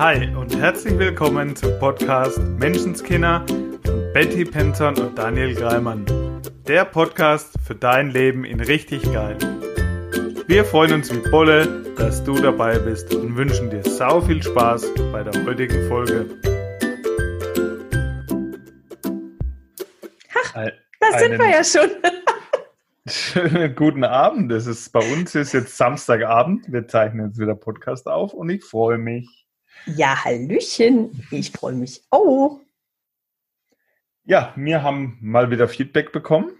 Hi und herzlich willkommen zum Podcast Menschenskinder von Betty Penton und Daniel Greimann. Der Podcast für dein Leben in richtig geil. Wir freuen uns wie Bolle, dass du dabei bist und wünschen dir sau viel Spaß bei der heutigen Folge. Ach, da sind wir ja schon. Schönen guten Abend. Es ist bei uns ist jetzt Samstagabend. Wir zeichnen jetzt wieder Podcast auf und ich freue mich. Ja, Hallöchen. Ich freue mich auch. Ja, wir haben mal wieder Feedback bekommen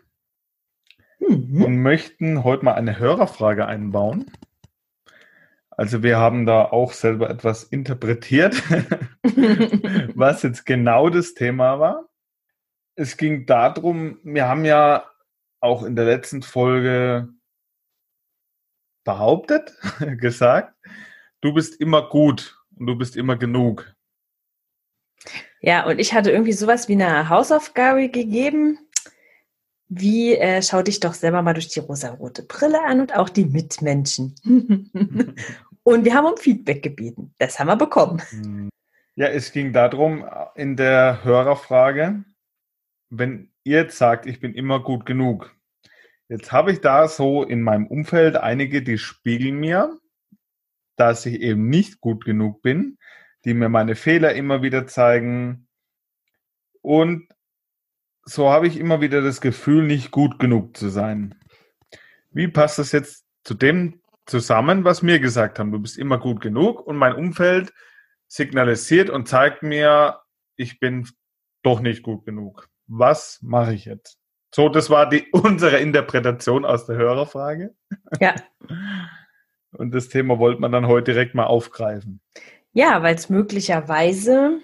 mhm. und möchten heute mal eine Hörerfrage einbauen. Also wir haben da auch selber etwas interpretiert, was jetzt genau das Thema war. Es ging darum, wir haben ja auch in der letzten Folge behauptet, gesagt, du bist immer gut und du bist immer genug. Ja, und ich hatte irgendwie sowas wie eine Hausaufgabe gegeben. Wie äh, schau dich doch selber mal durch die rosarote Brille an und auch die Mitmenschen. und wir haben um Feedback gebeten. Das haben wir bekommen. Ja, es ging darum, in der Hörerfrage, wenn ihr jetzt sagt, ich bin immer gut genug. Jetzt habe ich da so in meinem Umfeld einige, die spiegeln mir, dass ich eben nicht gut genug bin, die mir meine Fehler immer wieder zeigen. Und so habe ich immer wieder das Gefühl, nicht gut genug zu sein. Wie passt das jetzt zu dem zusammen, was mir gesagt haben? Du bist immer gut genug und mein Umfeld signalisiert und zeigt mir, ich bin doch nicht gut genug was mache ich jetzt? So, das war die, unsere Interpretation aus der Hörerfrage. Ja. Und das Thema wollte man dann heute direkt mal aufgreifen. Ja, weil es möglicherweise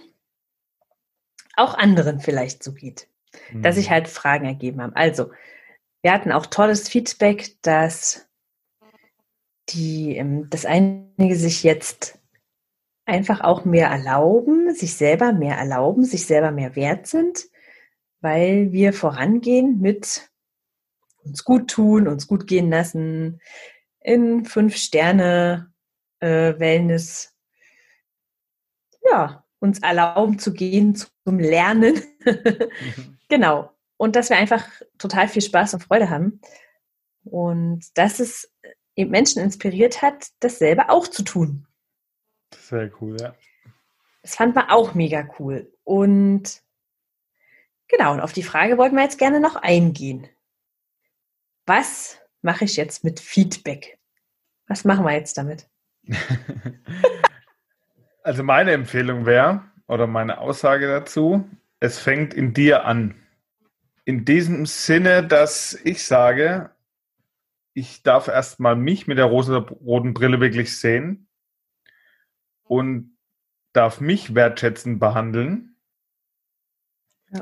auch anderen vielleicht so geht, hm. dass sich mhm. halt Fragen ergeben haben. Also, wir hatten auch tolles Feedback, dass die, ähm, dass einige sich jetzt einfach auch mehr erlauben, sich selber mehr erlauben, sich selber mehr wert sind weil wir vorangehen mit uns gut tun, uns gut gehen lassen, in fünf Sterne äh, Wellness, ja, uns erlauben zu gehen zum Lernen. Genau. Und dass wir einfach total viel Spaß und Freude haben. Und dass es Menschen inspiriert hat, dasselbe auch zu tun. Sehr cool, ja. Das fand man auch mega cool. Und Genau, und auf die Frage wollten wir jetzt gerne noch eingehen. Was mache ich jetzt mit Feedback? Was machen wir jetzt damit? also meine Empfehlung wäre, oder meine Aussage dazu, es fängt in dir an. In diesem Sinne, dass ich sage, ich darf erstmal mich mit der rosa-roten Brille wirklich sehen und darf mich wertschätzend behandeln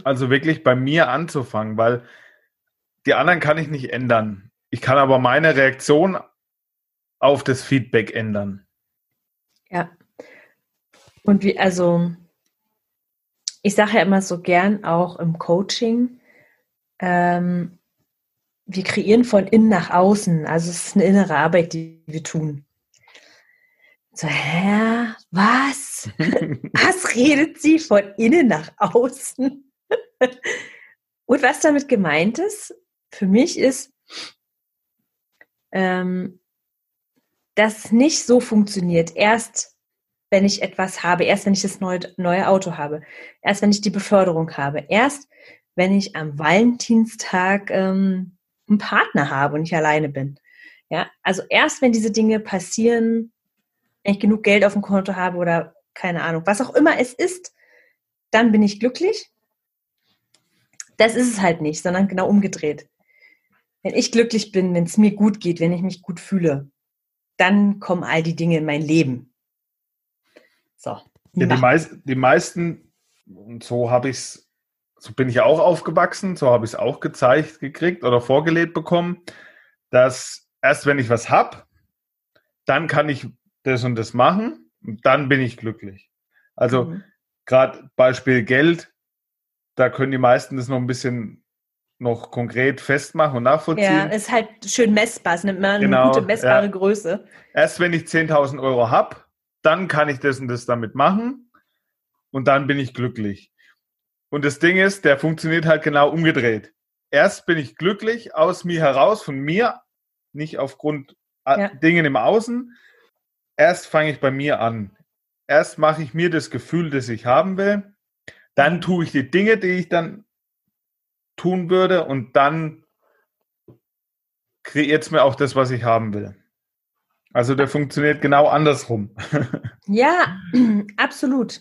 also wirklich bei mir anzufangen, weil die anderen kann ich nicht ändern. Ich kann aber meine Reaktion auf das Feedback ändern. Ja. Und wie, also, ich sage ja immer so gern auch im Coaching, ähm, wir kreieren von innen nach außen. Also es ist eine innere Arbeit, die wir tun. So, hä? Was? was redet sie von innen nach außen? Und was damit gemeint ist, für mich ist, ähm, dass es nicht so funktioniert. Erst wenn ich etwas habe, erst wenn ich das neue, neue Auto habe, erst wenn ich die Beförderung habe, erst wenn ich am Valentinstag ähm, einen Partner habe und ich alleine bin. Ja, also erst wenn diese Dinge passieren, wenn ich genug Geld auf dem Konto habe oder keine Ahnung, was auch immer es ist, dann bin ich glücklich. Das ist es halt nicht, sondern genau umgedreht. Wenn ich glücklich bin, wenn es mir gut geht, wenn ich mich gut fühle, dann kommen all die Dinge in mein Leben. So. Ja, die, meist, die meisten, und so habe ich es, so bin ich auch aufgewachsen, so habe ich es auch gezeigt gekriegt oder vorgelebt bekommen, dass erst wenn ich was habe, dann kann ich das und das machen und dann bin ich glücklich. Also mhm. gerade Beispiel Geld, da können die meisten das noch ein bisschen noch konkret festmachen und nachvollziehen. Ja, ist halt schön messbar. Es nimmt man genau, eine gute messbare ja. Größe. Erst wenn ich 10.000 Euro habe, dann kann ich das und das damit machen und dann bin ich glücklich. Und das Ding ist, der funktioniert halt genau umgedreht. Erst bin ich glücklich aus mir heraus, von mir, nicht aufgrund ja. Dingen im Außen. Erst fange ich bei mir an. Erst mache ich mir das Gefühl, das ich haben will. Dann tue ich die Dinge, die ich dann tun würde und dann kreiert es mir auch das, was ich haben will. Also der funktioniert genau andersrum. Ja, absolut.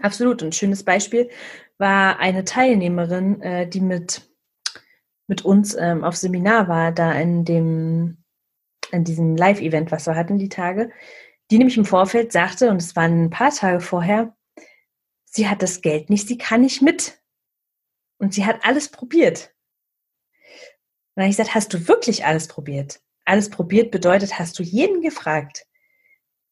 Absolut. Und ein schönes Beispiel war eine Teilnehmerin, äh, die mit, mit uns ähm, auf Seminar war, da in dem, in diesem Live-Event, was wir hatten, die Tage, die nämlich im Vorfeld sagte, und es waren ein paar Tage vorher, sie hat das Geld nicht, sie kann nicht mit. Und sie hat alles probiert. Und dann habe ich gesagt, hast du wirklich alles probiert? Alles probiert bedeutet, hast du jeden gefragt,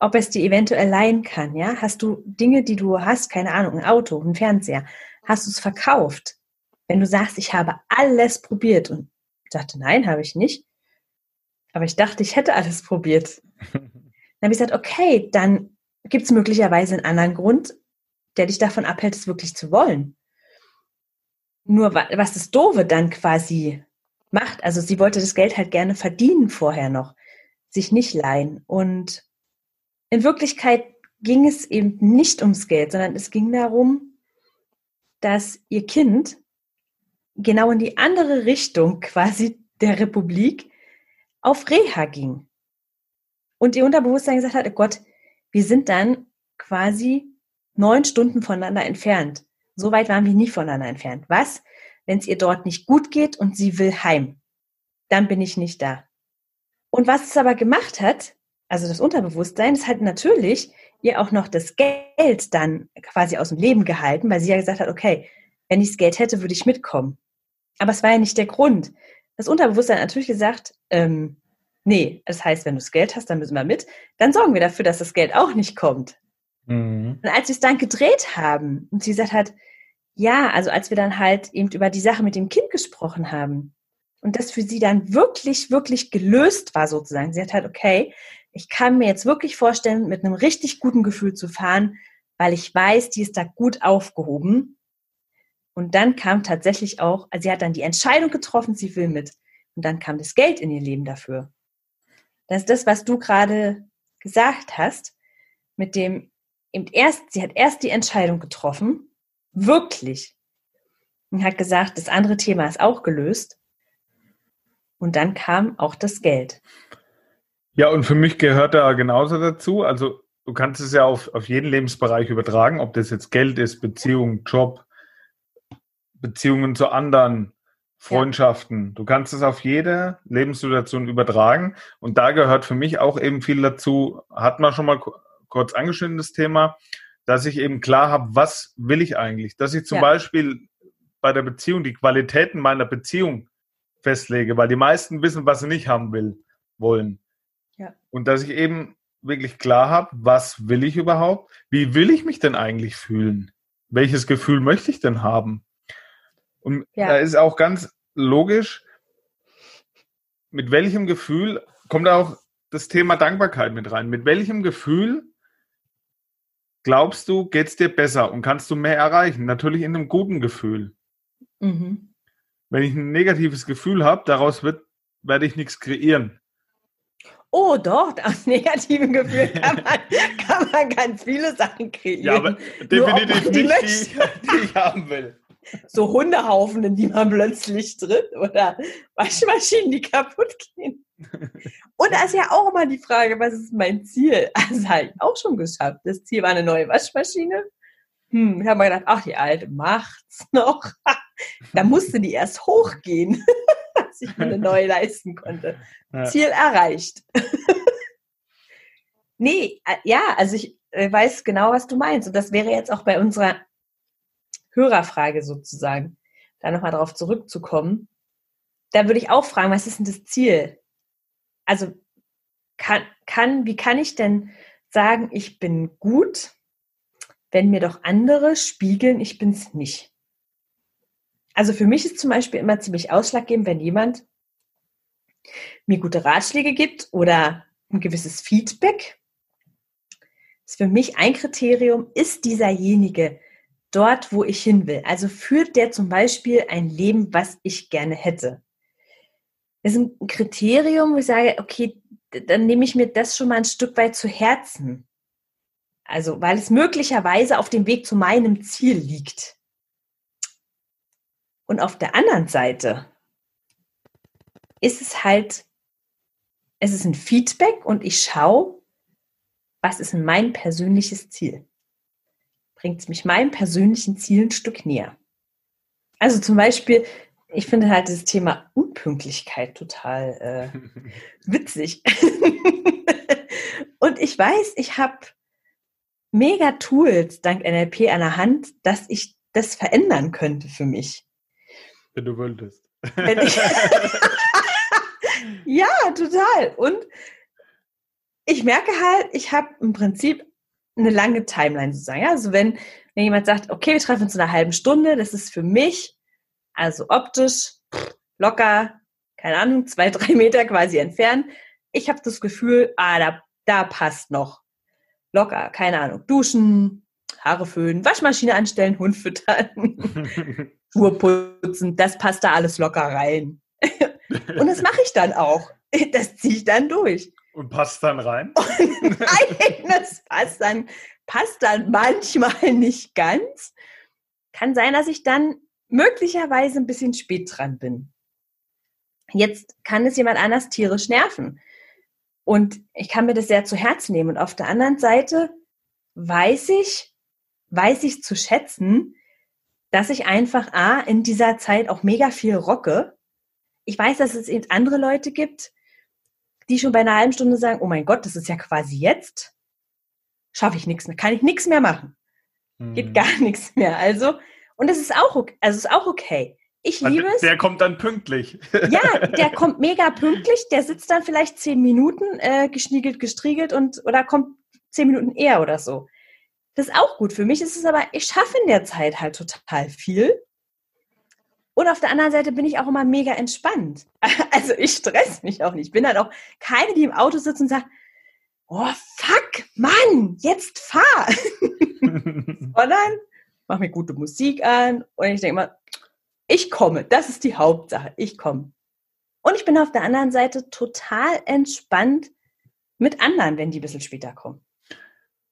ob es dir eventuell leihen kann, ja? Hast du Dinge, die du hast, keine Ahnung, ein Auto, ein Fernseher, hast du es verkauft? Wenn du sagst, ich habe alles probiert und ich dachte, nein, habe ich nicht. Aber ich dachte, ich hätte alles probiert. Dann habe ich gesagt, okay, dann gibt es möglicherweise einen anderen Grund, der dich davon abhält, es wirklich zu wollen. Nur was das Doofe dann quasi macht, also sie wollte das Geld halt gerne verdienen vorher noch, sich nicht leihen. Und in Wirklichkeit ging es eben nicht ums Geld, sondern es ging darum, dass ihr Kind genau in die andere Richtung quasi der Republik auf Reha ging. Und ihr Unterbewusstsein gesagt hat, oh Gott, wir sind dann quasi neun Stunden voneinander entfernt. So weit waren wir nie voneinander entfernt. Was, wenn es ihr dort nicht gut geht und sie will heim? Dann bin ich nicht da. Und was es aber gemacht hat, also das Unterbewusstsein, ist halt natürlich ihr auch noch das Geld dann quasi aus dem Leben gehalten, weil sie ja gesagt hat, okay, wenn ich das Geld hätte, würde ich mitkommen. Aber es war ja nicht der Grund. Das Unterbewusstsein hat natürlich gesagt, ähm, nee, das heißt, wenn du das Geld hast, dann müssen wir mit. Dann sorgen wir dafür, dass das Geld auch nicht kommt. Mhm. Und als wir es dann gedreht haben und sie gesagt hat, ja, also als wir dann halt eben über die Sache mit dem Kind gesprochen haben und das für sie dann wirklich, wirklich gelöst war sozusagen. Sie hat halt, okay, ich kann mir jetzt wirklich vorstellen, mit einem richtig guten Gefühl zu fahren, weil ich weiß, die ist da gut aufgehoben. Und dann kam tatsächlich auch, also sie hat dann die Entscheidung getroffen, sie will mit. Und dann kam das Geld in ihr Leben dafür. Das ist das, was du gerade gesagt hast, mit dem, eben erst, sie hat erst die Entscheidung getroffen, wirklich, und hat gesagt, das andere Thema ist auch gelöst. Und dann kam auch das Geld. Ja, und für mich gehört da genauso dazu. Also du kannst es ja auf, auf jeden Lebensbereich übertragen, ob das jetzt Geld ist, Beziehung, Job, Beziehungen zu anderen, Freundschaften. Ja. Du kannst es auf jede Lebenssituation übertragen. Und da gehört für mich auch eben viel dazu, hat man schon mal kurz angeschnitten, das Thema, dass ich eben klar habe, was will ich eigentlich? Dass ich zum ja. Beispiel bei der Beziehung die Qualitäten meiner Beziehung festlege, weil die meisten wissen, was sie nicht haben will, wollen. Ja. Und dass ich eben wirklich klar habe, was will ich überhaupt? Wie will ich mich denn eigentlich fühlen? Welches Gefühl möchte ich denn haben? Und ja. da ist auch ganz logisch, mit welchem Gefühl kommt auch das Thema Dankbarkeit mit rein. Mit welchem Gefühl glaubst du, geht es dir besser und kannst du mehr erreichen? Natürlich in einem guten Gefühl. Mhm. Wenn ich ein negatives Gefühl habe, daraus wird, werde ich nichts kreieren. Oh doch, aus negativen Gefühlen kann man, kann man ganz viele Sachen kreieren. Ja, aber definitiv die nicht die, die ich haben will so Hundehaufen, in die man plötzlich tritt oder Waschmaschinen, die kaputt gehen. Und da ist ja auch immer die Frage, was ist mein Ziel? Also habe ich auch schon geschafft. Das Ziel war eine neue Waschmaschine. Hm, ich habe mir gedacht, ach, die alte macht's noch. da musste die erst hochgehen, dass ich mir eine neue leisten konnte. Ja. Ziel erreicht. nee, äh, ja, also ich äh, weiß genau, was du meinst. Und das wäre jetzt auch bei unserer Hörerfrage sozusagen, da nochmal darauf zurückzukommen, da würde ich auch fragen, was ist denn das Ziel? Also kann, kann, wie kann ich denn sagen, ich bin gut, wenn mir doch andere spiegeln, ich bin es nicht? Also für mich ist zum Beispiel immer ziemlich ausschlaggebend, wenn jemand mir gute Ratschläge gibt oder ein gewisses Feedback ist für mich ein Kriterium, ist dieserjenige dort, wo ich hin will. Also führt der zum Beispiel ein Leben, was ich gerne hätte. Das ist ein Kriterium, wo ich sage, okay, dann nehme ich mir das schon mal ein Stück weit zu Herzen. Also, weil es möglicherweise auf dem Weg zu meinem Ziel liegt. Und auf der anderen Seite ist es halt, es ist ein Feedback und ich schaue, was ist mein persönliches Ziel? Bringt es mich meinem persönlichen Ziel ein Stück näher? Also zum Beispiel, ich finde halt das Thema Unpünktlichkeit total äh, witzig. und ich weiß, ich habe mega Tools dank NLP an der Hand, dass ich das verändern könnte für mich. Wenn du wolltest. Wenn ja, total. Und ich merke halt, ich habe im Prinzip eine lange Timeline sozusagen. Ja? Also wenn, wenn jemand sagt, okay, wir treffen uns in einer halben Stunde, das ist für mich, also optisch, locker, keine Ahnung, zwei, drei Meter quasi entfernt. Ich habe das Gefühl, ah, da, da passt noch. Locker, keine Ahnung, duschen, Haare föhnen, Waschmaschine anstellen, Hund füttern, Schuhe putzen, das passt da alles locker rein. Und das mache ich dann auch. Das ziehe ich dann durch. Und passt dann rein? Nein, das passt dann, passt dann manchmal nicht ganz. Kann sein, dass ich dann möglicherweise ein bisschen spät dran bin. Jetzt kann es jemand anders tierisch nerven. Und ich kann mir das sehr zu Herzen nehmen. Und auf der anderen Seite weiß ich, weiß ich zu schätzen, dass ich einfach A, in dieser Zeit auch mega viel rocke. Ich weiß, dass es eben andere Leute gibt, die schon bei einer halben Stunde sagen, oh mein Gott, das ist ja quasi jetzt. Schaffe ich nichts mehr, kann ich nichts mehr machen. Mhm. Geht gar nichts mehr. Also, und das ist auch okay. Also ist auch okay. Ich liebe es. Der kommt dann pünktlich. Ja, der kommt mega pünktlich. Der sitzt dann vielleicht zehn Minuten äh, geschniegelt, gestriegelt und oder kommt zehn Minuten eher oder so. Das ist auch gut. Für mich ist es aber, ich schaffe in der Zeit halt total viel. Und auf der anderen Seite bin ich auch immer mega entspannt. Also ich stress mich auch nicht. Ich bin dann auch keine, die im Auto sitzt und sagt, oh fuck, Mann, jetzt fahr. Sondern mach mir gute Musik an und ich denke mal, ich komme. Das ist die Hauptsache. Ich komme. Und ich bin auf der anderen Seite total entspannt mit anderen, wenn die ein bisschen später kommen.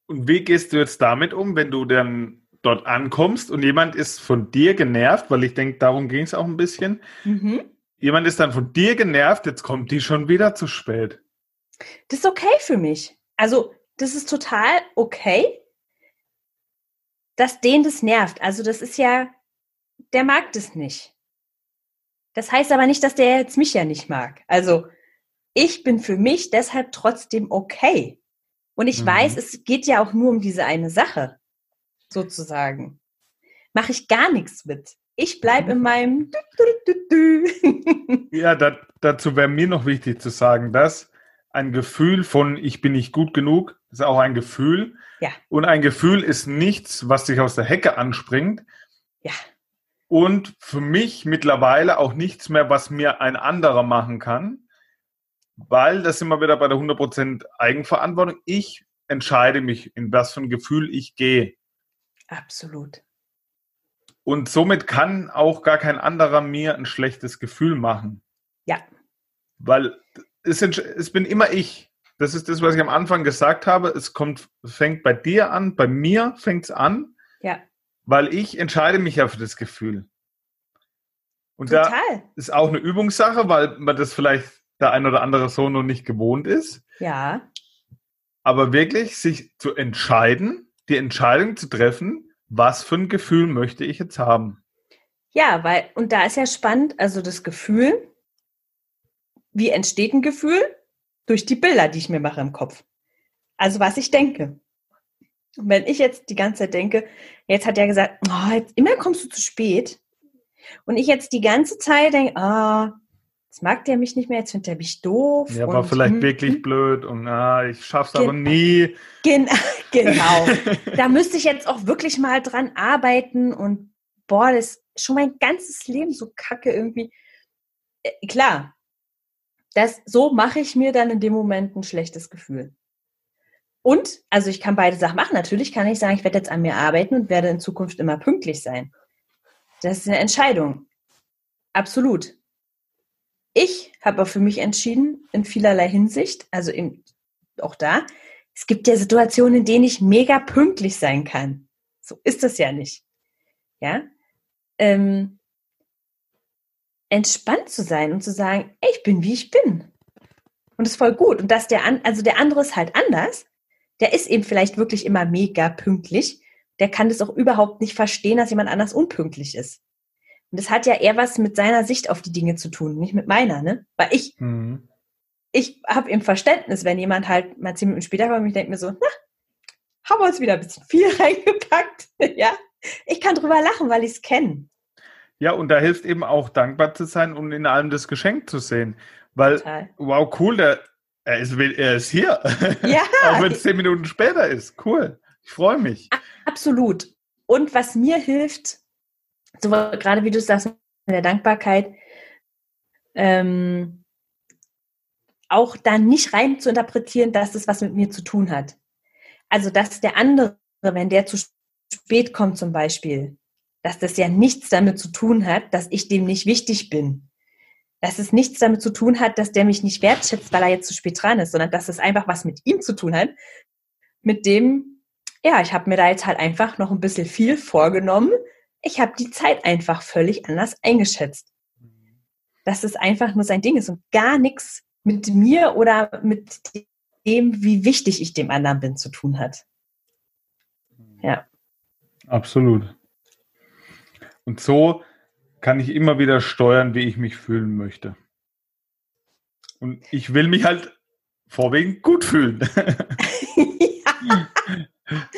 Und wie gehst du jetzt damit um, wenn du dann dort ankommst und jemand ist von dir genervt, weil ich denke, darum ging es auch ein bisschen. Mhm. Jemand ist dann von dir genervt, jetzt kommt die schon wieder zu spät. Das ist okay für mich. Also, das ist total okay, dass den das nervt. Also, das ist ja, der mag das nicht. Das heißt aber nicht, dass der jetzt mich ja nicht mag. Also, ich bin für mich deshalb trotzdem okay. Und ich mhm. weiß, es geht ja auch nur um diese eine Sache, sozusagen. Mache ich gar nichts mit. Ich bleibe in meinem. ja, da, dazu wäre mir noch wichtig zu sagen, dass ein Gefühl von ich bin nicht gut genug ist auch ein Gefühl. Ja. Und ein Gefühl ist nichts, was sich aus der Hecke anspringt. Ja. Und für mich mittlerweile auch nichts mehr, was mir ein anderer machen kann, weil das wir wieder bei der 100% Eigenverantwortung. Ich entscheide mich, in was für ein Gefühl ich gehe. Absolut. Und somit kann auch gar kein anderer mir ein schlechtes Gefühl machen. Ja. Weil es, es bin immer ich. Das ist das, was ich am Anfang gesagt habe. Es kommt, fängt bei dir an, bei mir fängt es an. Ja. Weil ich entscheide mich ja für das Gefühl. Und Total. da ist auch eine Übungssache, weil man das vielleicht der ein oder andere so noch nicht gewohnt ist. Ja. Aber wirklich sich zu entscheiden, die Entscheidung zu treffen, was für ein Gefühl möchte ich jetzt haben. Ja, weil, und da ist ja spannend, also das Gefühl, wie entsteht ein Gefühl? Durch die Bilder, die ich mir mache im Kopf. Also was ich denke. Und wenn ich jetzt die ganze Zeit denke, jetzt hat er gesagt, oh, jetzt, immer kommst du zu spät. Und ich jetzt die ganze Zeit denke, ah, oh, jetzt mag der mich nicht mehr, jetzt findet er mich doof. Ja, war vielleicht hm, wirklich hm. blöd und ah, ich schaff's aber nie. Gen genau. da müsste ich jetzt auch wirklich mal dran arbeiten und boah, das ist schon mein ganzes Leben so kacke irgendwie. Äh, klar, das, so mache ich mir dann in dem Moment ein schlechtes Gefühl. Und, also ich kann beide Sachen machen. Natürlich kann ich sagen, ich werde jetzt an mir arbeiten und werde in Zukunft immer pünktlich sein. Das ist eine Entscheidung. Absolut. Ich habe für mich entschieden, in vielerlei Hinsicht, also in, auch da, es gibt ja Situationen, in denen ich mega pünktlich sein kann. So ist das ja nicht. Ja. Ähm, entspannt zu sein und zu sagen, ey, ich bin wie ich bin. Und das ist voll gut. Und dass der, also der andere ist halt anders der ist eben vielleicht wirklich immer mega pünktlich. Der kann das auch überhaupt nicht verstehen, dass jemand anders unpünktlich ist. Und das hat ja eher was mit seiner Sicht auf die Dinge zu tun, nicht mit meiner, ne? Weil ich, mhm. ich habe im Verständnis, wenn jemand halt mal zehn Minuten später kommt und ich denke mir so, na, haben wir uns wieder ein bisschen viel reingepackt, ja? Ich kann drüber lachen, weil ich es kenne. Ja, und da hilft eben auch dankbar zu sein und in allem das Geschenk zu sehen. Weil, Total. wow, cool, der, er ist, er ist hier. Ja. Auch wenn es zehn Minuten später ist. Cool. Ich freue mich. Absolut. Und was mir hilft, so gerade wie du sagst, mit der Dankbarkeit, ähm, auch dann nicht rein zu interpretieren, dass es was mit mir zu tun hat. Also, dass der andere, wenn der zu spät kommt zum Beispiel, dass das ja nichts damit zu tun hat, dass ich dem nicht wichtig bin dass es nichts damit zu tun hat, dass der mich nicht wertschätzt, weil er jetzt zu spät dran ist, sondern dass es einfach was mit ihm zu tun hat, mit dem, ja, ich habe mir da jetzt halt einfach noch ein bisschen viel vorgenommen. Ich habe die Zeit einfach völlig anders eingeschätzt. Dass es einfach nur sein Ding ist und gar nichts mit mir oder mit dem, wie wichtig ich dem anderen bin, zu tun hat. Ja. Absolut. Und so kann ich immer wieder steuern, wie ich mich fühlen möchte. Und ich will mich halt vorwiegend gut fühlen. ja,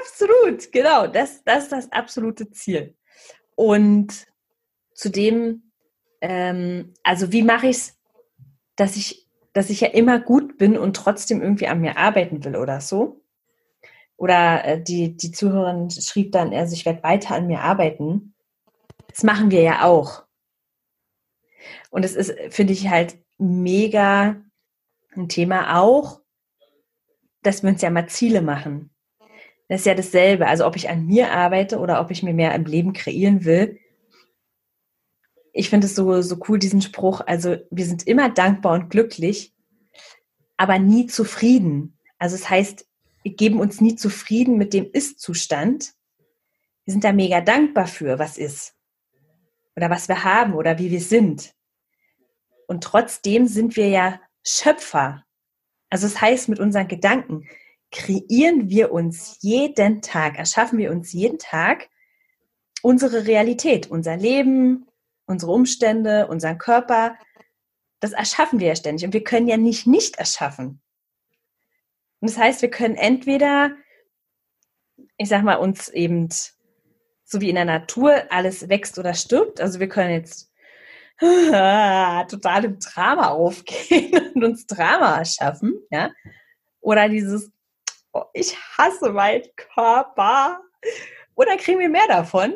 absolut, genau. Das, das ist das absolute Ziel. Und zudem, ähm, also wie mache ich es, dass ich, dass ich ja immer gut bin und trotzdem irgendwie an mir arbeiten will oder so? Oder äh, die, die Zuhörerin schrieb dann, also ich werde weiter an mir arbeiten. Das machen wir ja auch. Und es ist, finde ich, halt mega ein Thema auch, dass wir uns ja mal Ziele machen. Das ist ja dasselbe. Also ob ich an mir arbeite oder ob ich mir mehr im Leben kreieren will. Ich finde es so, so cool, diesen Spruch. Also wir sind immer dankbar und glücklich, aber nie zufrieden. Also es das heißt, wir geben uns nie zufrieden mit dem Ist-Zustand. Wir sind da mega dankbar für, was ist oder was wir haben oder wie wir sind. Und trotzdem sind wir ja Schöpfer. Also das heißt, mit unseren Gedanken kreieren wir uns jeden Tag, erschaffen wir uns jeden Tag unsere Realität, unser Leben, unsere Umstände, unseren Körper. Das erschaffen wir ja ständig und wir können ja nicht nicht erschaffen. Und das heißt, wir können entweder, ich sag mal, uns eben so wie in der Natur alles wächst oder stirbt. Also wir können jetzt total im Drama aufgehen und uns Drama erschaffen, ja. Oder dieses, oh, ich hasse meinen Körper. Oder kriegen wir mehr davon?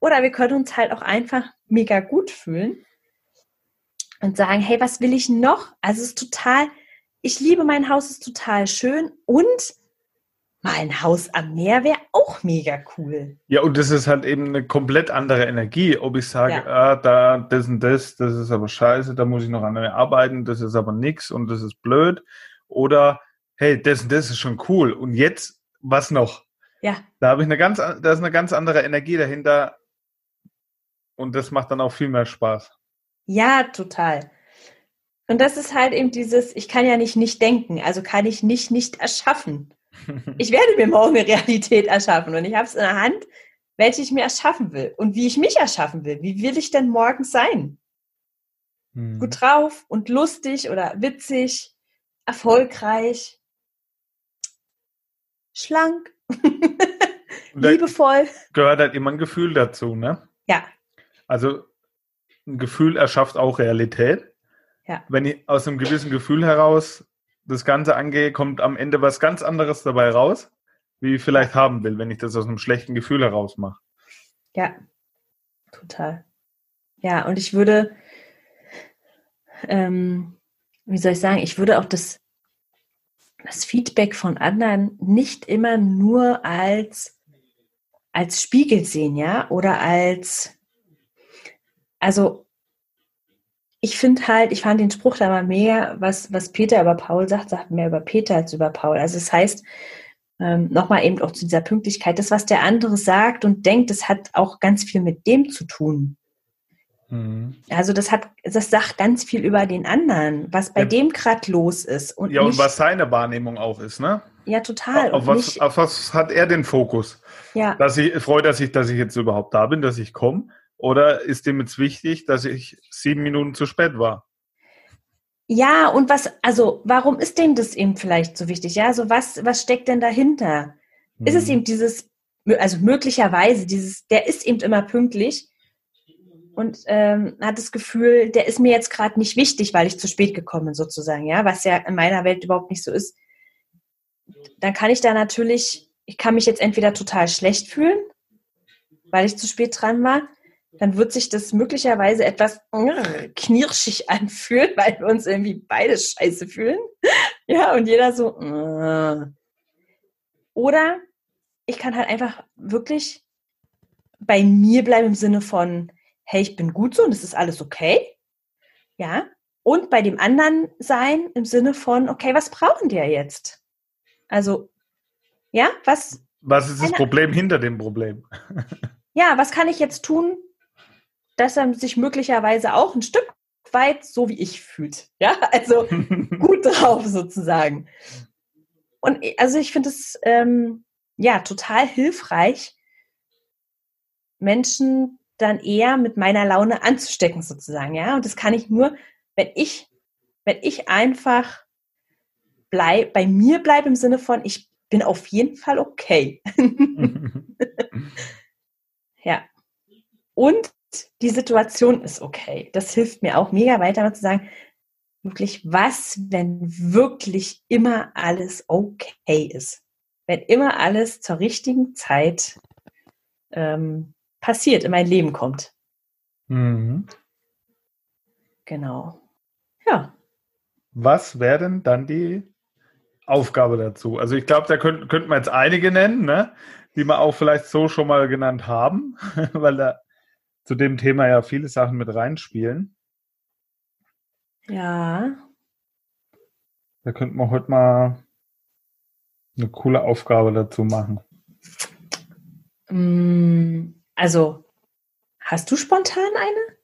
Oder wir können uns halt auch einfach mega gut fühlen und sagen, hey, was will ich noch? Also es ist total, ich liebe mein Haus, es ist total schön und mal ein Haus am Meer wäre auch mega cool. Ja, und das ist halt eben eine komplett andere Energie. Ob ich sage, ja. ah, da, das und das, das ist aber scheiße, da muss ich noch an mir arbeiten, das ist aber nix und das ist blöd. Oder, hey, das und das ist schon cool. Und jetzt, was noch? Ja. Da habe ich eine ganz, da ist eine ganz andere Energie dahinter. Und das macht dann auch viel mehr Spaß. Ja, total. Und das ist halt eben dieses, ich kann ja nicht nicht denken, also kann ich nicht nicht erschaffen. Ich werde mir morgen eine Realität erschaffen und ich habe es in der Hand, welche ich mir erschaffen will und wie ich mich erschaffen will. Wie will ich denn morgen sein? Hm. Gut drauf und lustig oder witzig, erfolgreich, schlank, liebevoll. Gehört halt immer ein Gefühl dazu, ne? Ja. Also ein Gefühl erschafft auch Realität. Ja. Wenn ich aus einem gewissen Gefühl heraus das Ganze angehe, kommt am Ende was ganz anderes dabei raus, wie ich vielleicht haben will, wenn ich das aus einem schlechten Gefühl heraus mache. Ja, total. Ja, und ich würde, ähm, wie soll ich sagen, ich würde auch das, das Feedback von anderen nicht immer nur als, als Spiegel sehen, ja, oder als, also ich finde halt, ich fand den Spruch da mal mehr, was, was Peter über Paul sagt, sagt mehr über Peter als über Paul. Also es das heißt, ähm, nochmal eben auch zu dieser Pünktlichkeit, das, was der andere sagt und denkt, das hat auch ganz viel mit dem zu tun. Mhm. Also das hat, das sagt ganz viel über den anderen, was bei ja. dem gerade los ist. Und ja, nicht, und was seine Wahrnehmung auch ist, ne? Ja, total. Auf, was, nicht, auf was hat er den Fokus? Ja. Dass ich, freut er sich, dass ich jetzt überhaupt da bin, dass ich komme? Oder ist dem jetzt wichtig, dass ich sieben Minuten zu spät war? Ja, und was, also warum ist dem das eben vielleicht so wichtig? Ja, also was, was steckt denn dahinter? Hm. Ist es mhm. eben dieses, also möglicherweise dieses, der ist eben immer pünktlich und ähm, hat das Gefühl, der ist mir jetzt gerade nicht wichtig, weil ich zu spät gekommen bin, sozusagen, ja, was ja in meiner Welt überhaupt nicht so ist. Dann kann ich da natürlich, ich kann mich jetzt entweder total schlecht fühlen, weil ich zu spät dran war, dann wird sich das möglicherweise etwas knirschig anfühlen, weil wir uns irgendwie beide scheiße fühlen. Ja, und jeder so. Oder ich kann halt einfach wirklich bei mir bleiben im Sinne von, hey, ich bin gut so und es ist alles okay. Ja. Und bei dem anderen sein im Sinne von, okay, was brauchen die jetzt? Also, ja, was. Was ist das Problem hinter dem Problem? ja, was kann ich jetzt tun, dass er sich möglicherweise auch ein Stück weit so wie ich fühlt. Ja, also gut drauf sozusagen. Und also ich finde es ähm, ja total hilfreich, Menschen dann eher mit meiner Laune anzustecken sozusagen. Ja, und das kann ich nur, wenn ich, wenn ich einfach bleib, bei mir bleibe im Sinne von, ich bin auf jeden Fall okay. ja. Und die Situation ist okay. Das hilft mir auch mega weiter, zu sagen, wirklich, was, wenn wirklich immer alles okay ist? Wenn immer alles zur richtigen Zeit ähm, passiert, in mein Leben kommt. Mhm. Genau. Ja. Was wäre denn dann die Aufgabe dazu? Also ich glaube, da könnten könnt man jetzt einige nennen, ne? die wir auch vielleicht so schon mal genannt haben, weil da zu dem Thema ja viele Sachen mit reinspielen. Ja. Da könnte man heute mal eine coole Aufgabe dazu machen. Mm, also, hast du spontan eine?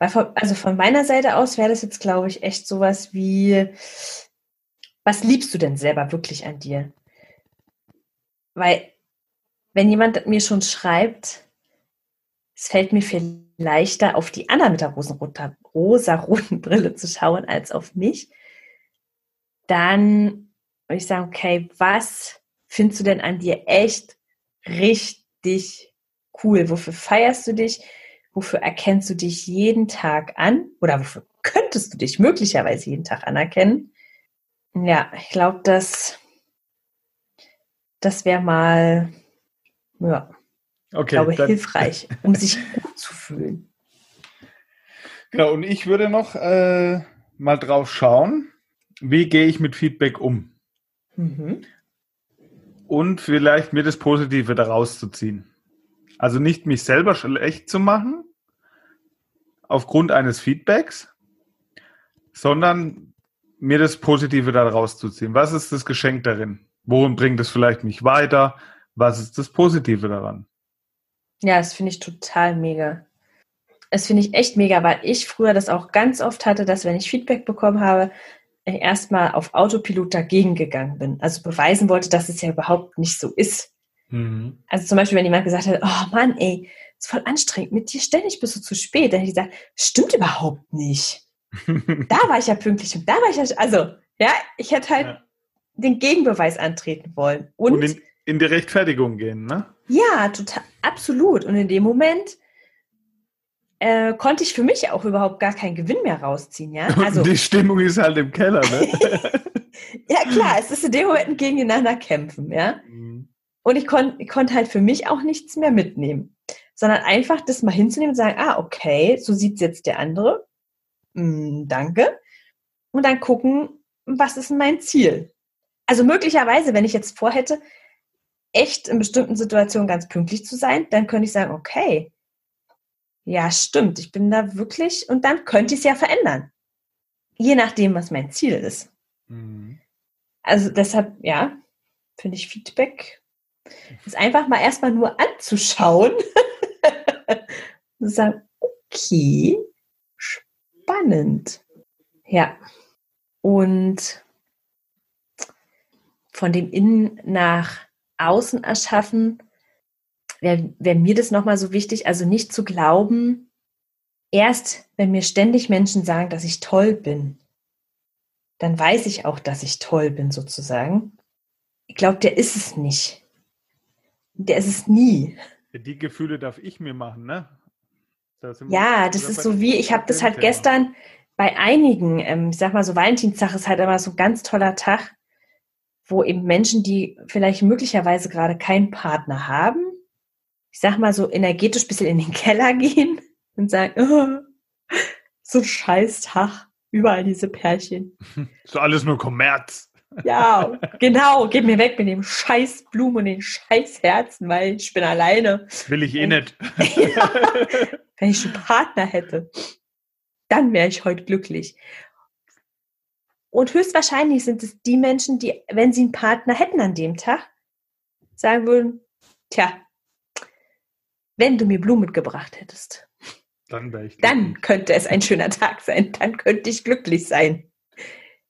Weil von, also von meiner Seite aus wäre das jetzt, glaube ich, echt sowas wie, was liebst du denn selber wirklich an dir? Weil, wenn jemand mir schon schreibt, es fällt mir viel leichter, auf die anderen mit der rosa-roten Brille zu schauen, als auf mich. Dann würde ich sagen, okay, was findest du denn an dir echt richtig cool? Wofür feierst du dich? Wofür erkennst du dich jeden Tag an? Oder wofür könntest du dich möglicherweise jeden Tag anerkennen? Ja, ich glaube, das, das wäre mal, ja, okay, glaube, hilfreich, um sich gut zu fühlen. Genau, und ich würde noch äh, mal drauf schauen, wie gehe ich mit Feedback um? Mhm. Und vielleicht mir das Positive daraus zu ziehen. Also nicht mich selber schlecht zu machen, aufgrund eines Feedbacks, sondern mir das Positive daraus zu ziehen. Was ist das Geschenk darin? Worin bringt es vielleicht mich weiter? Was ist das Positive daran? Ja, das finde ich total mega. Das finde ich echt mega, weil ich früher das auch ganz oft hatte, dass wenn ich Feedback bekommen habe, ich erstmal auf Autopilot dagegen gegangen bin. Also beweisen wollte, dass es ja überhaupt nicht so ist. Mhm. Also zum Beispiel, wenn jemand gesagt hat, oh Mann, ey, ist voll anstrengend, mit dir ständig bist du zu spät, dann hätte ich gesagt, stimmt überhaupt nicht. da war ich ja pünktlich und da war ich ja, also, ja, ich hätte halt ja. den Gegenbeweis antreten wollen. Und, und in, in die Rechtfertigung gehen, ne? Ja, total, absolut. Und in dem Moment äh, konnte ich für mich auch überhaupt gar keinen Gewinn mehr rausziehen, ja. Also die Stimmung ist halt im Keller, ne? ja klar, es ist in dem Moment ein gegeneinander kämpfen, ja. Mhm. Und ich, kon ich konnte halt für mich auch nichts mehr mitnehmen, sondern einfach das mal hinzunehmen und sagen, ah okay, so sieht jetzt der andere, mm, danke, und dann gucken, was ist mein Ziel? Also möglicherweise, wenn ich jetzt vorhätte, echt in bestimmten Situationen ganz pünktlich zu sein, dann könnte ich sagen, okay, ja, stimmt, ich bin da wirklich, und dann könnte ich es ja verändern. Je nachdem, was mein Ziel ist. Mhm. Also deshalb, ja, finde ich Feedback ist einfach mal erstmal nur anzuschauen und sagen, okay, spannend. Ja. Und von dem Innen nach Außen erschaffen, wäre wär mir das nochmal so wichtig, also nicht zu glauben, erst wenn mir ständig Menschen sagen, dass ich toll bin, dann weiß ich auch, dass ich toll bin sozusagen. Ich glaube, der ist es nicht. Der ist es nie. Die Gefühle darf ich mir machen, ne? Das ja, das ist so wie, ich habe das halt gestern bei einigen, ähm, ich sag mal so, Valentinstag ist halt immer so ein ganz toller Tag, wo eben Menschen, die vielleicht möglicherweise gerade keinen Partner haben, ich sag mal so energetisch ein bisschen in den Keller gehen und sagen, oh, so scheiß Tag, überall diese Pärchen. So alles nur Kommerz. Ja, genau, geh mir weg mit dem scheiß Blumen und den scheiß Herzen, weil ich bin alleine. Will ich eh nicht. ja, wenn ich einen Partner hätte, dann wäre ich heute glücklich. Und höchstwahrscheinlich sind es die Menschen, die, wenn sie einen Partner hätten an dem Tag, sagen würden, tja, wenn du mir Blumen mitgebracht hättest, dann, wäre ich dann könnte es ein schöner Tag sein, dann könnte ich glücklich sein.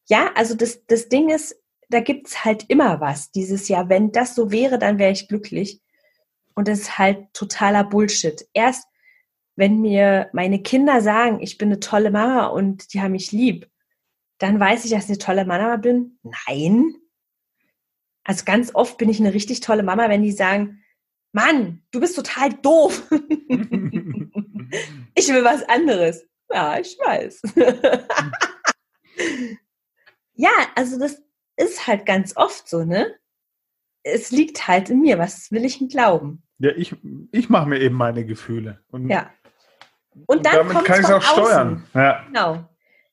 Ja, also das, das Ding ist, da gibt es halt immer was. Dieses Jahr, wenn das so wäre, dann wäre ich glücklich. Und das ist halt totaler Bullshit. Erst wenn mir meine Kinder sagen, ich bin eine tolle Mama und die haben mich lieb, dann weiß ich, dass ich eine tolle Mama bin. Nein. Also ganz oft bin ich eine richtig tolle Mama, wenn die sagen, Mann, du bist total doof. ich will was anderes. Ja, ich weiß. ja, also das ist halt ganz oft so, ne? Es liegt halt in mir. Was will ich denn glauben? Ja, ich, ich mache mir eben meine Gefühle. Und, ja. Und dann und damit kann ich es auch außen. steuern. Ja. Genau.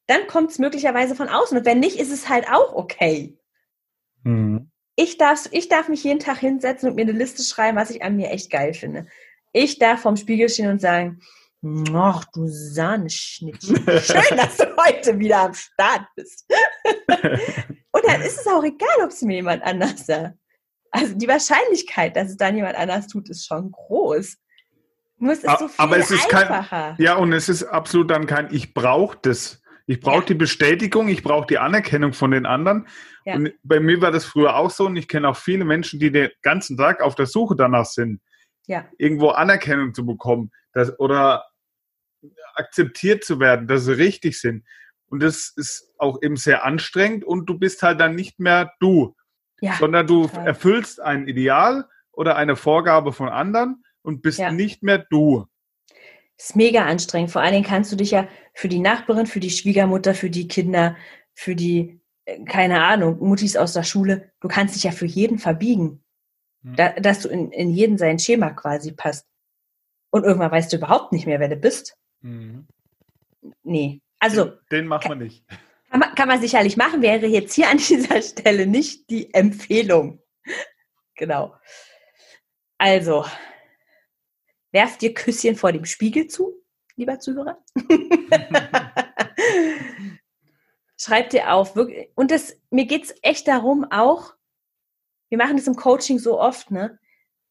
Dann kommt es möglicherweise von außen. Und wenn nicht, ist es halt auch okay. Mhm. Ich darf, ich darf mich jeden Tag hinsetzen und mir eine Liste schreiben, was ich an mir echt geil finde. Ich darf vorm Spiegel stehen und sagen, ach du Sahneschnittchen, schön, dass du heute wieder am Start bist. und dann ist es auch egal, ob es mir jemand anders sagt. Also die Wahrscheinlichkeit, dass es dann jemand anders tut, ist schon groß. Nur es ist so viel Aber es ist einfacher. Kein, ja, und es ist absolut dann kein, ich brauche das. Ich brauche ja. die Bestätigung, ich brauche die Anerkennung von den anderen. Ja. Und bei mir war das früher auch so und ich kenne auch viele Menschen, die den ganzen Tag auf der Suche danach sind, ja. irgendwo Anerkennung zu bekommen dass, oder akzeptiert zu werden, dass sie richtig sind. Und das ist auch eben sehr anstrengend und du bist halt dann nicht mehr du, ja, sondern du total. erfüllst ein Ideal oder eine Vorgabe von anderen und bist nicht mehr du. Ist mega anstrengend. Vor allen Dingen kannst du dich ja für die Nachbarin, für die Schwiegermutter, für die Kinder, für die, äh, keine Ahnung, Muttis aus der Schule, du kannst dich ja für jeden verbiegen. Mhm. Da, dass du in, in jeden sein Schema quasi passt. Und irgendwann weißt du überhaupt nicht mehr, wer du bist. Mhm. Nee. Also. Den, den macht man nicht. Kann man, kann man sicherlich machen, wäre jetzt hier an dieser Stelle nicht die Empfehlung. genau. Also, werft dir Küsschen vor dem Spiegel zu, lieber Zuhörer. Schreibt dir auf. Und das, mir geht es echt darum, auch, wir machen das im Coaching so oft, ne?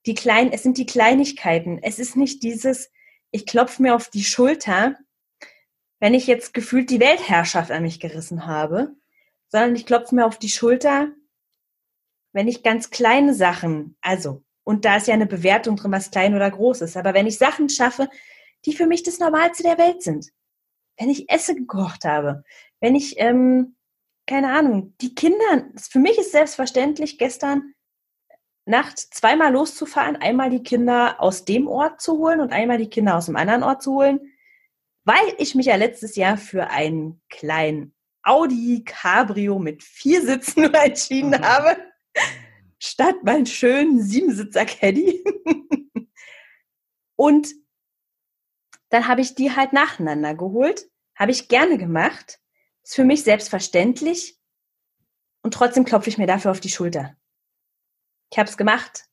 Die kleinen, es sind die Kleinigkeiten. Es ist nicht dieses, ich klopfe mir auf die Schulter, wenn ich jetzt gefühlt die Weltherrschaft an mich gerissen habe, sondern ich klopfe mir auf die Schulter, wenn ich ganz kleine Sachen, also und da ist ja eine Bewertung drin, was klein oder groß ist. Aber wenn ich Sachen schaffe, die für mich das Normalste der Welt sind, wenn ich Esse gekocht habe, wenn ich, ähm, keine Ahnung, die Kinder, für mich ist selbstverständlich, gestern Nacht zweimal loszufahren, einmal die Kinder aus dem Ort zu holen und einmal die Kinder aus dem anderen Ort zu holen, weil ich mich ja letztes Jahr für einen kleinen Audi Cabrio mit vier Sitzen entschieden mhm. habe statt meinen schönen Siebensitzer Caddy. und dann habe ich die halt nacheinander geholt. Habe ich gerne gemacht. Ist für mich selbstverständlich. Und trotzdem klopfe ich mir dafür auf die Schulter. Ich habe es gemacht.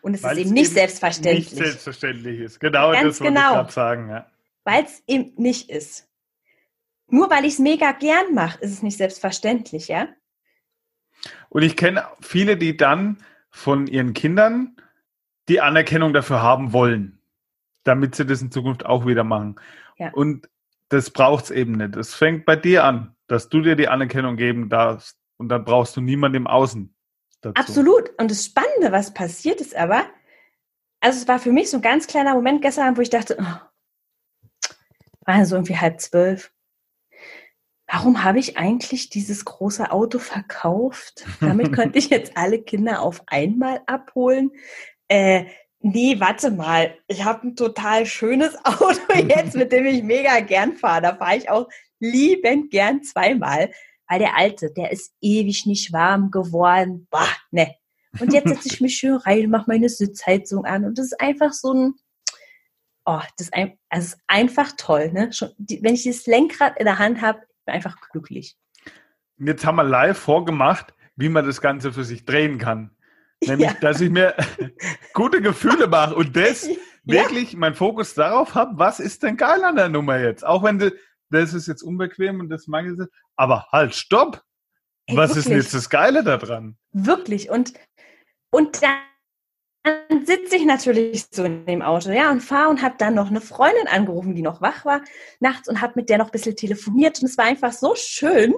Und es Weil ist eben nicht selbstverständlich. Nicht selbstverständlich ist. Genau Ganz das wollte genau. ich gerade sagen. Ja. Weil es eben nicht ist. Nur weil ich es mega gern mache, ist es nicht selbstverständlich, ja? Und ich kenne viele, die dann von ihren Kindern die Anerkennung dafür haben wollen, damit sie das in Zukunft auch wieder machen. Ja. Und das braucht es eben nicht. Es fängt bei dir an, dass du dir die Anerkennung geben darfst und dann brauchst du niemanden im Außen dazu. Absolut. Und das Spannende, was passiert ist aber, also es war für mich so ein ganz kleiner Moment gestern, wo ich dachte, oh, war so irgendwie halb zwölf. Warum habe ich eigentlich dieses große Auto verkauft? Damit könnte ich jetzt alle Kinder auf einmal abholen. Äh, nee, warte mal. Ich habe ein total schönes Auto jetzt, mit dem ich mega gern fahre. Da fahre ich auch liebend gern zweimal. Weil der alte, der ist ewig nicht warm geworden. Bah, ne. Und jetzt setze ich mich schön rein, mache meine Sitzheizung an. Und das ist einfach so ein, oh, das ist, ein, es ist einfach toll. Ne? Schon, die, wenn ich dieses Lenkrad in der Hand habe, bin ich einfach glücklich. Und jetzt haben wir live vorgemacht, wie man das Ganze für sich drehen kann. Nämlich, Ja. dass ich mir gute Gefühle mache und das Ja. wirklich meinen Fokus darauf habe, was ist denn geil an der Nummer jetzt? Auch wenn du, das ist jetzt unbequem und das mag ich nicht, aber halt, stopp! Ey, was ist denn wirklich. jetzt das Geile daran? Wirklich. Und, und dann sitze ich natürlich so in dem Auto, ja, und fahre und habe dann noch eine Freundin angerufen, die noch wach war nachts und habe mit der noch ein bisschen telefoniert. Und es war einfach so schön.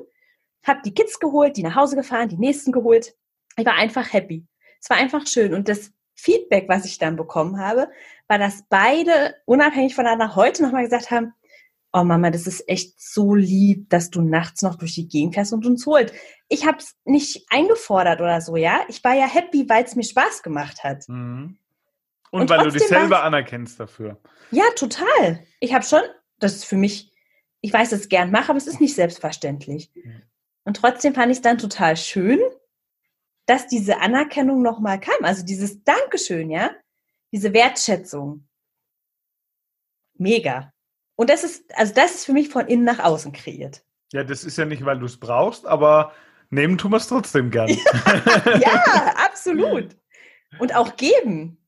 Habe die Kids geholt, die nach Hause gefahren, die nächsten geholt. Ich war einfach happy. Es war einfach schön. Und das Feedback, was ich dann bekommen habe, war, dass beide unabhängig voneinander heute nochmal gesagt haben, oh Mama, das ist echt so lieb, dass du nachts noch durch die Gegend fährst und uns holt. Ich habe es nicht eingefordert oder so, ja. Ich war ja happy, weil es mir Spaß gemacht hat. Mhm. Und, Und weil du dich selber war's- anerkennst dafür. Ja, total. Ich habe schon, das ist für mich, ich weiß, dass ich es gern mache, aber es ist nicht selbstverständlich. Mhm. Und trotzdem fand ich es dann total schön, dass diese Anerkennung nochmal kam. Also dieses Dankeschön, ja, diese Wertschätzung. Mega. Und das ist, also das ist für mich von innen nach außen kreiert. Ja, das ist ja nicht, weil du es brauchst, aber nehmen tun wir es trotzdem gern. Ja, absolut. Und auch geben.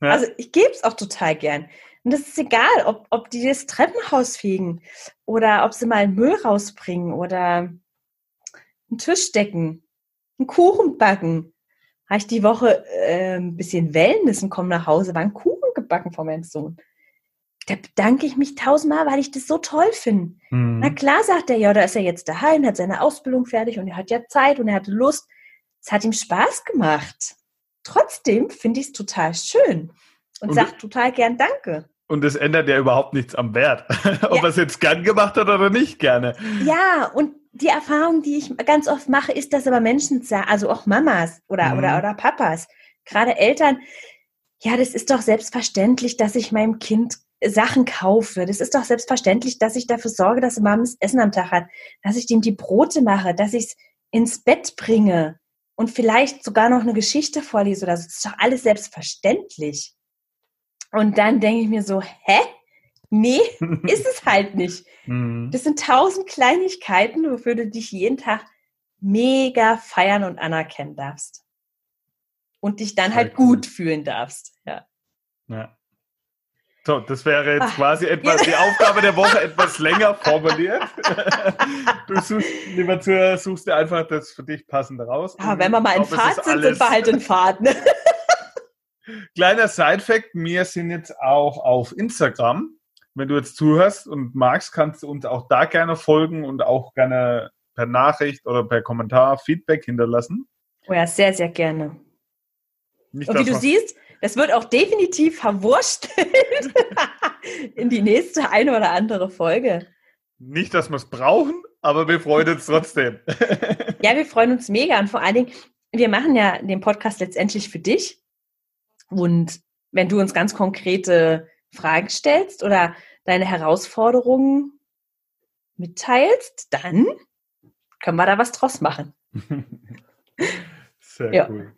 Ja. Also ich gebe es auch total gern. Und das ist egal, ob, ob die das Treppenhaus fegen oder ob sie mal Müll rausbringen oder einen Tisch decken, einen Kuchen backen. Habe ich die Woche äh, ein bisschen Wellness und komme nach Hause, war ein Kuchen gebacken von meinem Sohn. Da bedanke ich mich tausendmal, weil ich das so toll finde. Mhm. Na klar, sagt er, ja, da ist er jetzt daheim, hat seine Ausbildung fertig und er hat ja Zeit und er hatte Lust. Es hat ihm Spaß gemacht. Trotzdem finde ich es total schön und, Und- sagt total gern Danke. Und das ändert ja überhaupt nichts am Wert. Ob Ja. er es jetzt gern gemacht hat oder nicht gerne. Ja, und die Erfahrung, die ich ganz oft mache, ist, dass aber Menschen also auch Mamas oder, Mhm. oder, oder Papas, gerade Eltern, ja, das ist doch selbstverständlich, dass ich meinem Kind Sachen kaufe. Das ist doch selbstverständlich, dass ich dafür sorge, dass Mamas Essen am Tag hat, dass ich dem die Brote mache, dass ich es ins Bett bringe und vielleicht sogar noch eine Geschichte vorlese oder so. Das ist doch alles selbstverständlich. Und dann denke ich mir so, hä? Nee, ist es halt nicht. Mhm. Das sind tausend Kleinigkeiten, wofür du dich jeden Tag mega feiern und anerkennen darfst. Und dich dann Sehr halt cool. gut fühlen darfst. Ja. Ja. So, das wäre jetzt Ah. quasi etwas, die Aufgabe der Woche etwas länger formuliert. Du suchst, lieber Zuhörer, suchst dir einfach das für dich passende raus. Aber Und wenn wir mal in Fahrt sind, sind wir halt in Fahrt. Ne? Kleiner Side-Fact, wir sind jetzt auch auf Instagram. Wenn du jetzt zuhörst und magst, kannst du uns auch da gerne folgen und auch gerne per Nachricht oder per Kommentar Feedback hinterlassen. Oh ja, sehr, sehr gerne. Nicht, Und wie du siehst, das wird auch definitiv verwurstelt in die nächste eine oder andere Folge. nicht, dass wir es brauchen, aber wir freuen uns trotzdem. Ja, wir freuen uns mega und vor allen Dingen, wir machen ja den Podcast letztendlich für dich. Und wenn du uns ganz konkrete Fragen stellst oder deine Herausforderungen mitteilst, dann können wir da was draus machen. Sehr Ja. cool.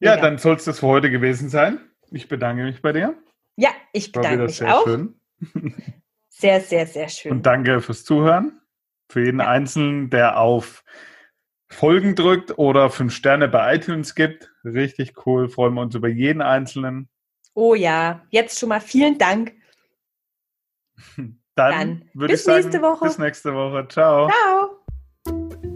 Ja, Mega. dann soll es das für heute gewesen sein. Ich bedanke mich bei dir. Ja, ich bedanke mich sehr auch. schön. Sehr, sehr, sehr schön. Und danke fürs Zuhören. Für jeden Ja. Einzelnen, der auf Folgen drückt oder fünf Sterne bei iTunes gibt. Richtig cool. Freuen wir uns über jeden einzelnen. Oh ja, jetzt schon mal vielen Dank. Dann, Dann würde bis ich sagen, nächste Woche. bis nächste Woche. Ciao. Ciao.